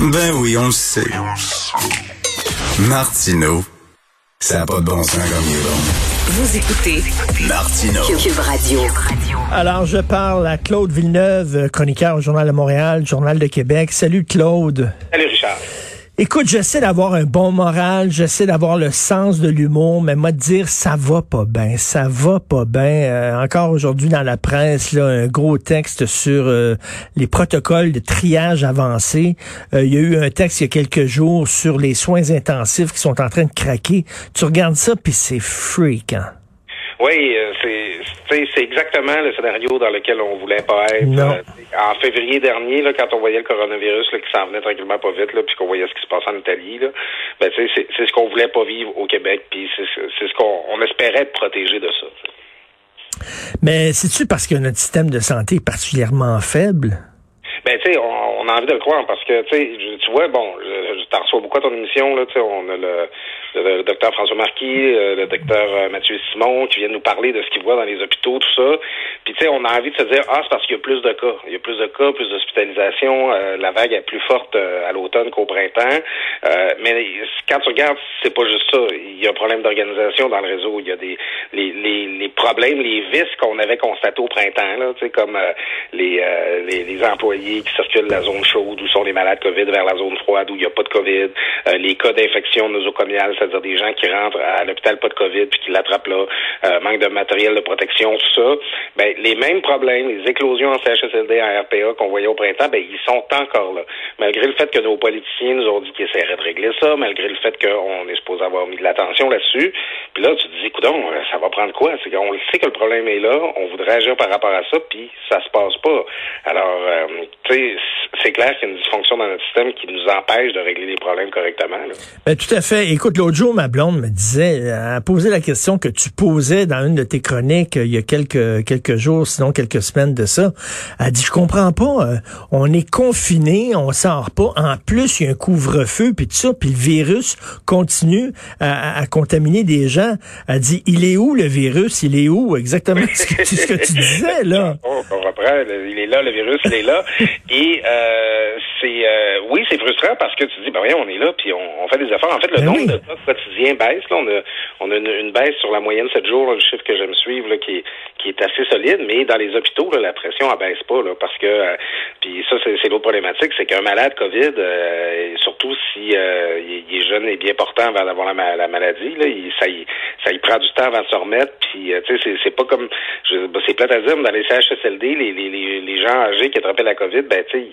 Ben oui, on le sait. Martineau, ça n'a pas de bon sens comme il est bon. Vous écoutez Martineau. Cube Radio. Alors, je parle à Claude Villeneuve, chroniqueur au Journal de Montréal, Journal de Québec. Salut, Claude. Salut, Richard. Écoute, j'essaie d'avoir un bon moral, j'essaie d'avoir le sens de l'humour, mais moi, dire ça va pas bien, ça va pas bien. Euh, encore aujourd'hui dans la presse, là, un gros texte sur euh, les protocoles de triage avancé. Euh, il y a eu un texte il y a quelques jours sur les soins intensifs qui sont en train de craquer. Tu regardes ça, puis c'est freak, hein? Oui, c'est exactement le scénario dans lequel on voulait pas être. Non. en février dernier, là, quand on voyait le coronavirus là, qui s'en venait tranquillement pas vite, là, puis qu'on voyait ce qui se passait en Italie, là, ben, c'est ce qu'on voulait pas vivre au Québec, puis c'est ce qu'on on espérait être protégé de ça. Mais c'est-tu parce que notre système de santé est particulièrement faible? Ben, tu sais, on, on, a envie de le croire parce que, tu sais, tu vois, bon, je, je t'en reçois beaucoup à ton émission, là, tu sais, on a le, le, docteur François Marquis, euh, le docteur euh, Mathieu Simon, qui viennent nous parler de ce qu'ils voient dans les hôpitaux, tout ça. Puis, tu sais, on a envie de se dire, ah, c'est parce qu'il y a plus de cas. Il y a plus de cas, plus d'hospitalisation. Euh, la vague est plus forte à l'automne qu'au printemps. mais quand tu regardes, c'est pas juste ça. Il y a un problème d'organisation dans le réseau. Il y a des les, les, les problèmes, les vices qu'on avait constatés au printemps, là, tu sais, comme les, les, les employés qui circulent de la zone chaude, où sont les malades COVID, vers la zone froide, où il n'y a pas de COVID, les cas d'infection nosocomiale, c'est-à-dire des gens qui rentrent à l'hôpital pas de COVID puis qui l'attrapent là, euh, manque de matériel de protection, tout ça, ben les mêmes problèmes, les éclosions en CHSLD, en RPA qu'on voyait au printemps, ben ils sont encore là. Malgré le fait que nos politiciens nous ont dit qu'ils essaieraient de régler ça, malgré le fait qu'on est supposé avoir mis de l'attention là-dessus, puis là tu te dis, écoute, euh, ça va prendre quoi? C'est qu'on sait que le problème est là, on voudrait agir par rapport à ça, puis ça se passe pas. Alors, euh, tu sais, c'est clair qu'il y a une dysfonction dans notre système qui nous empêche de régler les problèmes correctement. Ben, tout à fait. Écoute, jour, ma blonde me disait, a posé la question que tu posais dans une de tes chroniques euh, il y a quelques quelques jours, sinon quelques semaines de ça. Elle dit, je comprends pas, euh, on est confiné, on sort pas. En plus, il y a un couvre-feu, puis tout ça, puis le virus continue à, contaminer des gens. Elle dit, il est où le virus? Il est où exactement ce que, ce que tu disais, là? On, reprend, il est là, le virus, il est là. Et euh, c'est oui, c'est frustrant parce que tu dis, ben voyons, on est là, puis on, fait des efforts. En fait, le ben nombre de cas quotidiens baisse. Là, on a, on a une, baisse sur la moyenne 7 jours, le chiffre que j'aime suivre, là, qui, est, qui est assez solide, mais dans les hôpitaux, là, la pression ne baisse pas, là, parce que, euh, puis ça, c'est l'autre problématique, c'est qu'un malade COVID, euh, surtout si euh, il, est jeune et bien portant avant d'avoir la, la, maladie, là, il, ça, il, ça il prend du temps avant de se remettre, puis, tu sais, c'est pas comme, ben, c'est plate à dire, mais dans les CHSLD, les, les, les, les gens âgés qui attrapaient la COVID, ben, tu sais,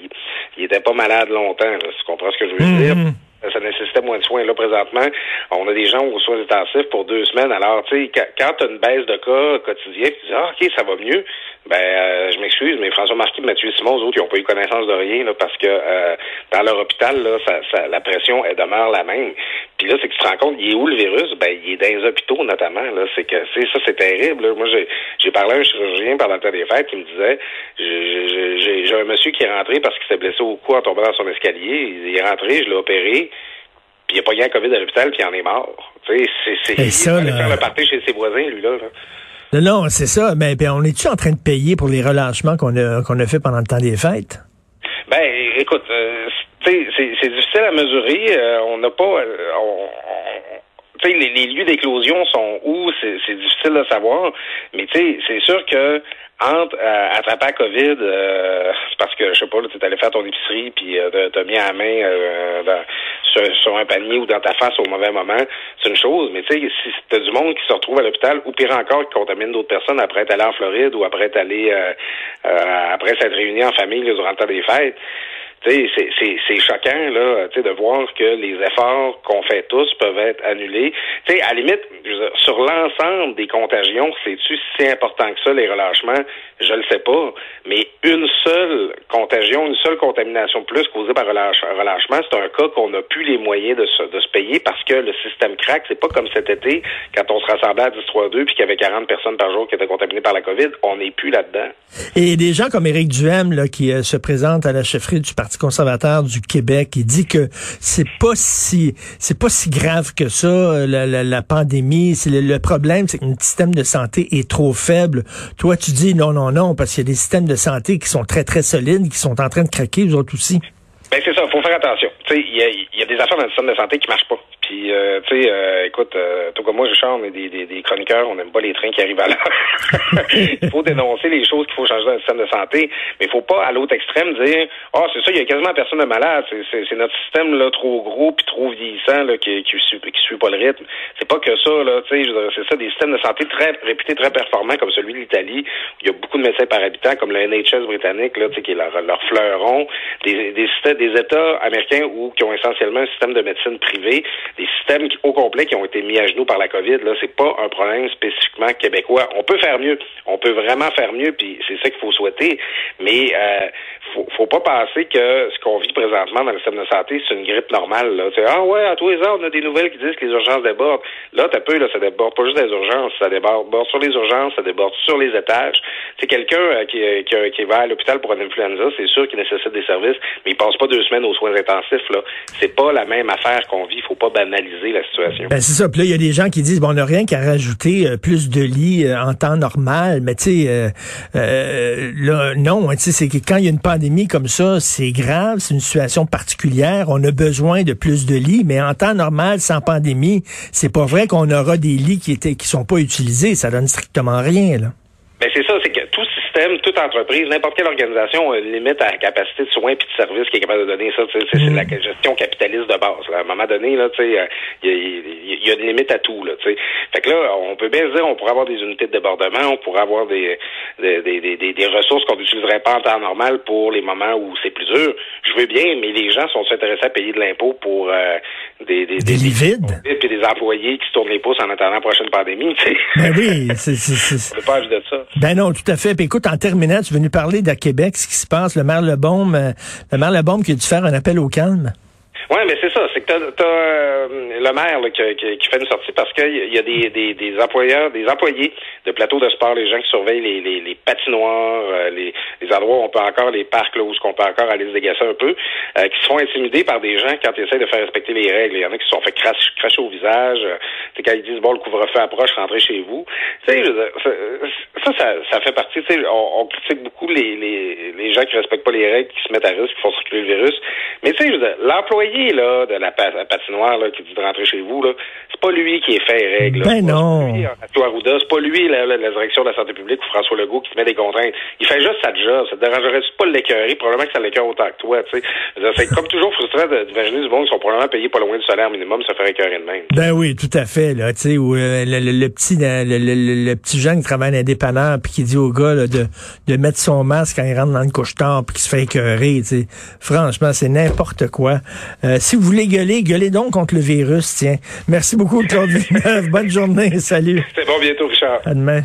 ils, n'étaient pas malades longtemps, là, tu comprends ce que je veux dire? Mm-hmm ça nécessitait moins de soins. Là, présentement, on a des gens aux soins intensifs pour deux semaines. Alors, tu sais, quand tu as une baisse de cas quotidien, tu dis, ah, OK, ça va mieux, ben, euh, je m'excuse, mais François Marquis, Mathieu Simon, eux autres, ils n'ont pas eu connaissance de rien, là, parce que euh, dans leur hôpital, là, ça, ça, la pression, elle demeure la même. Puis là, c'est que tu te rends compte, il est où le virus? Ben, il est dans les hôpitaux, notamment. Là. C'est que, c'est ça, c'est terrible. Là. Moi, j'ai, j'ai parlé à un chirurgien pendant le temps des fêtes qui me disait, j'ai, j'ai un monsieur qui est rentré parce qu'il s'est blessé au cou en tombant dans son escalier. Il est rentré, je l'ai opéré il a pas eu un COVID à l'hôpital, puis il en est mort. Tu sais, c'est, c'est, ça, il faire le party chez ses voisins, lui, là. Non, non, c'est ça. Mais ben, on est-tu en train de payer pour les relâchements qu'on a, qu'on a fait pendant le temps des fêtes? Ben, écoute, euh, c'est, c'est difficile à mesurer. Euh, on n'a pas... Euh, on, les, les, lieux d'éclosion sont où, c'est difficile de savoir. Mais tu sais, c'est sûr que entre euh, attraper COVID, euh, parce que, je sais pas, tu es allé faire ton épicerie, puis euh, t'as mis la main euh, sur, un panier ou dans ta face au mauvais moment, c'est une chose. Mais tu sais, si t'as du monde qui se retrouve à l'hôpital, ou pire encore, qui contamine d'autres personnes après être allé en Floride ou après être allé, après s'être réuni en famille durant le temps des fêtes, c'est choquant là, de voir que les efforts qu'on fait tous peuvent être annulés. sais, à la limite, sur l'ensemble des contagions, c'est-tu si important que ça, les relâchements? Je le sais pas. Mais une seule contagion, une seule contamination plus causée par relâche, relâchement, c'est un cas qu'on n'a plus les moyens de se, de se payer parce que le système craque. C'est pas comme cet été, quand on se rassemblait à 10-3-2 puis qu'il y avait 40 personnes par jour qui étaient contaminées par la COVID. On n'est plus là-dedans. Et des gens comme Éric Duhem, là, qui euh, se présente à la chefferie du Parti conservateur du Québec, il dit que c'est pas si c'est pas si grave que ça, euh, la, la, la pandémie. C'est le, problème, c'est que notre système de santé est trop faible. Toi, tu dis non, non, non, parce qu'il y a des systèmes de santé qui sont très, très solides, qui sont en train de craquer, vous autres aussi. Ben c'est ça, faut faire attention. Il y a, y a des affaires dans le système de santé qui marchent pas. Puis, euh, tu sais, euh, écoute, euh, tout comme moi, Richard, on est des, des, des chroniqueurs, on n'aime pas les trains qui arrivent à l'heure. il faut dénoncer les choses qu'il faut changer dans le système de santé, mais il faut pas, à l'autre extrême, dire « Ah, oh, c'est ça, il y a quasiment personne de malade. C'est notre système là trop gros puis trop vieillissant là, qui, qui, suit, qui suit pas le rythme. » C'est pas que ça, là, tu sais, c'est ça, des systèmes de santé très réputés, très performants, comme celui de l'Italie, il y a beaucoup de médecins par habitant, comme le NHS britannique, là, qui est leur, leur fleuron, des, des, des États américains où, qui ont essentiellement un système de médecine privée, des systèmes au complet qui ont été mis à genoux par la COVID. Là, c'est pas un problème spécifiquement québécois. On peut faire mieux. On peut vraiment faire mieux, puis c'est ça qu'il faut souhaiter. Mais euh, faut, faut pas penser que ce qu'on vit présentement dans le système de santé, c'est une grippe normale. Là. ah ouais, à tous les ans, on a des nouvelles qui disent que les urgences débordent. Là, t'as peu, là, ça déborde pas juste des urgences, ça déborde, sur les urgences, ça déborde sur les étages. C'est quelqu'un euh, qui, euh, qui, qui, va à l'hôpital pour une influenza, c'est sûr qu'il nécessite des services, mais il passe pas deux semaines aux soins intensifs. Là, c'est pas la même affaire qu'on vit. Faut pas banaliser la situation. Ben c'est ça. Puis là, il y a des gens qui disent bon, on n'a rien qu'à rajouter euh, plus de lits en temps normal, mais tu sais, euh, là, non. Tu sais, c'est que quand il y a une pandémie comme ça, c'est grave, c'est une situation particulière. On a besoin de plus de lits, mais en temps normal, sans pandémie, c'est pas vrai qu'on aura des lits qui étaient qui sont pas utilisés. Ça donne strictement rien là. Ben c'est ça, c'est que tout système, toute entreprise, n'importe quelle organisation a une limite à la capacité de soins et de services qui est capable de donner ça. C'est mm. la gestion capitaliste de base. À un moment donné, là, il y, y, a une limite à tout. Là, sais. fait que là, on peut bien se dire, on pourrait avoir des unités de débordement, on pourrait avoir des, des, des, des, des ressources qu'on n'utiliserait pas en temps normal pour les moments où c'est plus dur. Je veux bien, mais les gens sont intéressés à payer de l'impôt pour euh, des, des, des, des employés qui se tournent les pouces en attendant la prochaine pandémie. Ben oui, c'est... pas de ça. Ben non, tout à fait. Puis écoute, en terminant, tu es venu parler de Québec, ce qui se passe, le maire Lebaume, euh, le maire Lebaume qui a dû faire un appel au calme. Oui, mais c'est ça. C'est que t'as, as, euh, le maire qui, fait une sortie parce qu'il y a des, des, employeurs, des employés de plateaux de sport, les gens qui surveillent les, les, patinoires, euh, les, les, endroits où on peut encore, les parcs là, où on peut encore aller se dégasser un peu, euh, qui se font intimider par des gens quand ils essaient de faire respecter les règles. Il y en a qui se sont fait cracher, cracher au visage. c'est quand ils disent bon le couvre-feu approche, rentrez chez vous. Tu sais, ça, ça, fait partie. Tu on, on, critique beaucoup les, les, les gens qui respectent pas les règles, qui se mettent à risque, qui font circuler le virus. Mais tu sais, l'employé là, de la patinoire là, qui dit de rentrer chez vous, c'est pas lui qui est fait règle. Ben non. C'est pas lui, la, la, direction de la santé publique ou François Legault qui te met des contraintes. Il fait juste sa job. Ça te dérangerait pas le l'écœurer? Probablement que ça l'écœure autant que toi. C'est comme toujours frustrant d'imaginer du monde qui sont probablement payés pas loin du salaire minimum, ça ferait écœurer de même. Ben oui, tout à fait, là, tu sais, ou euh, le, petit, le, petit jeune qui travaille dans dépanneur puis qui dit au gars, là, de, de mettre son masque quand il rentre dans le couche-tard puis qui se fait écœurer, tu sais. Franchement, c'est n'importe quoi. Euh, si vous voulez gueuler, gueulez donc contre le virus, tiens. Merci beaucoup, Claude Villeneuve. Bonne journée. Salut. C'est bon, bientôt, Richard. À demain.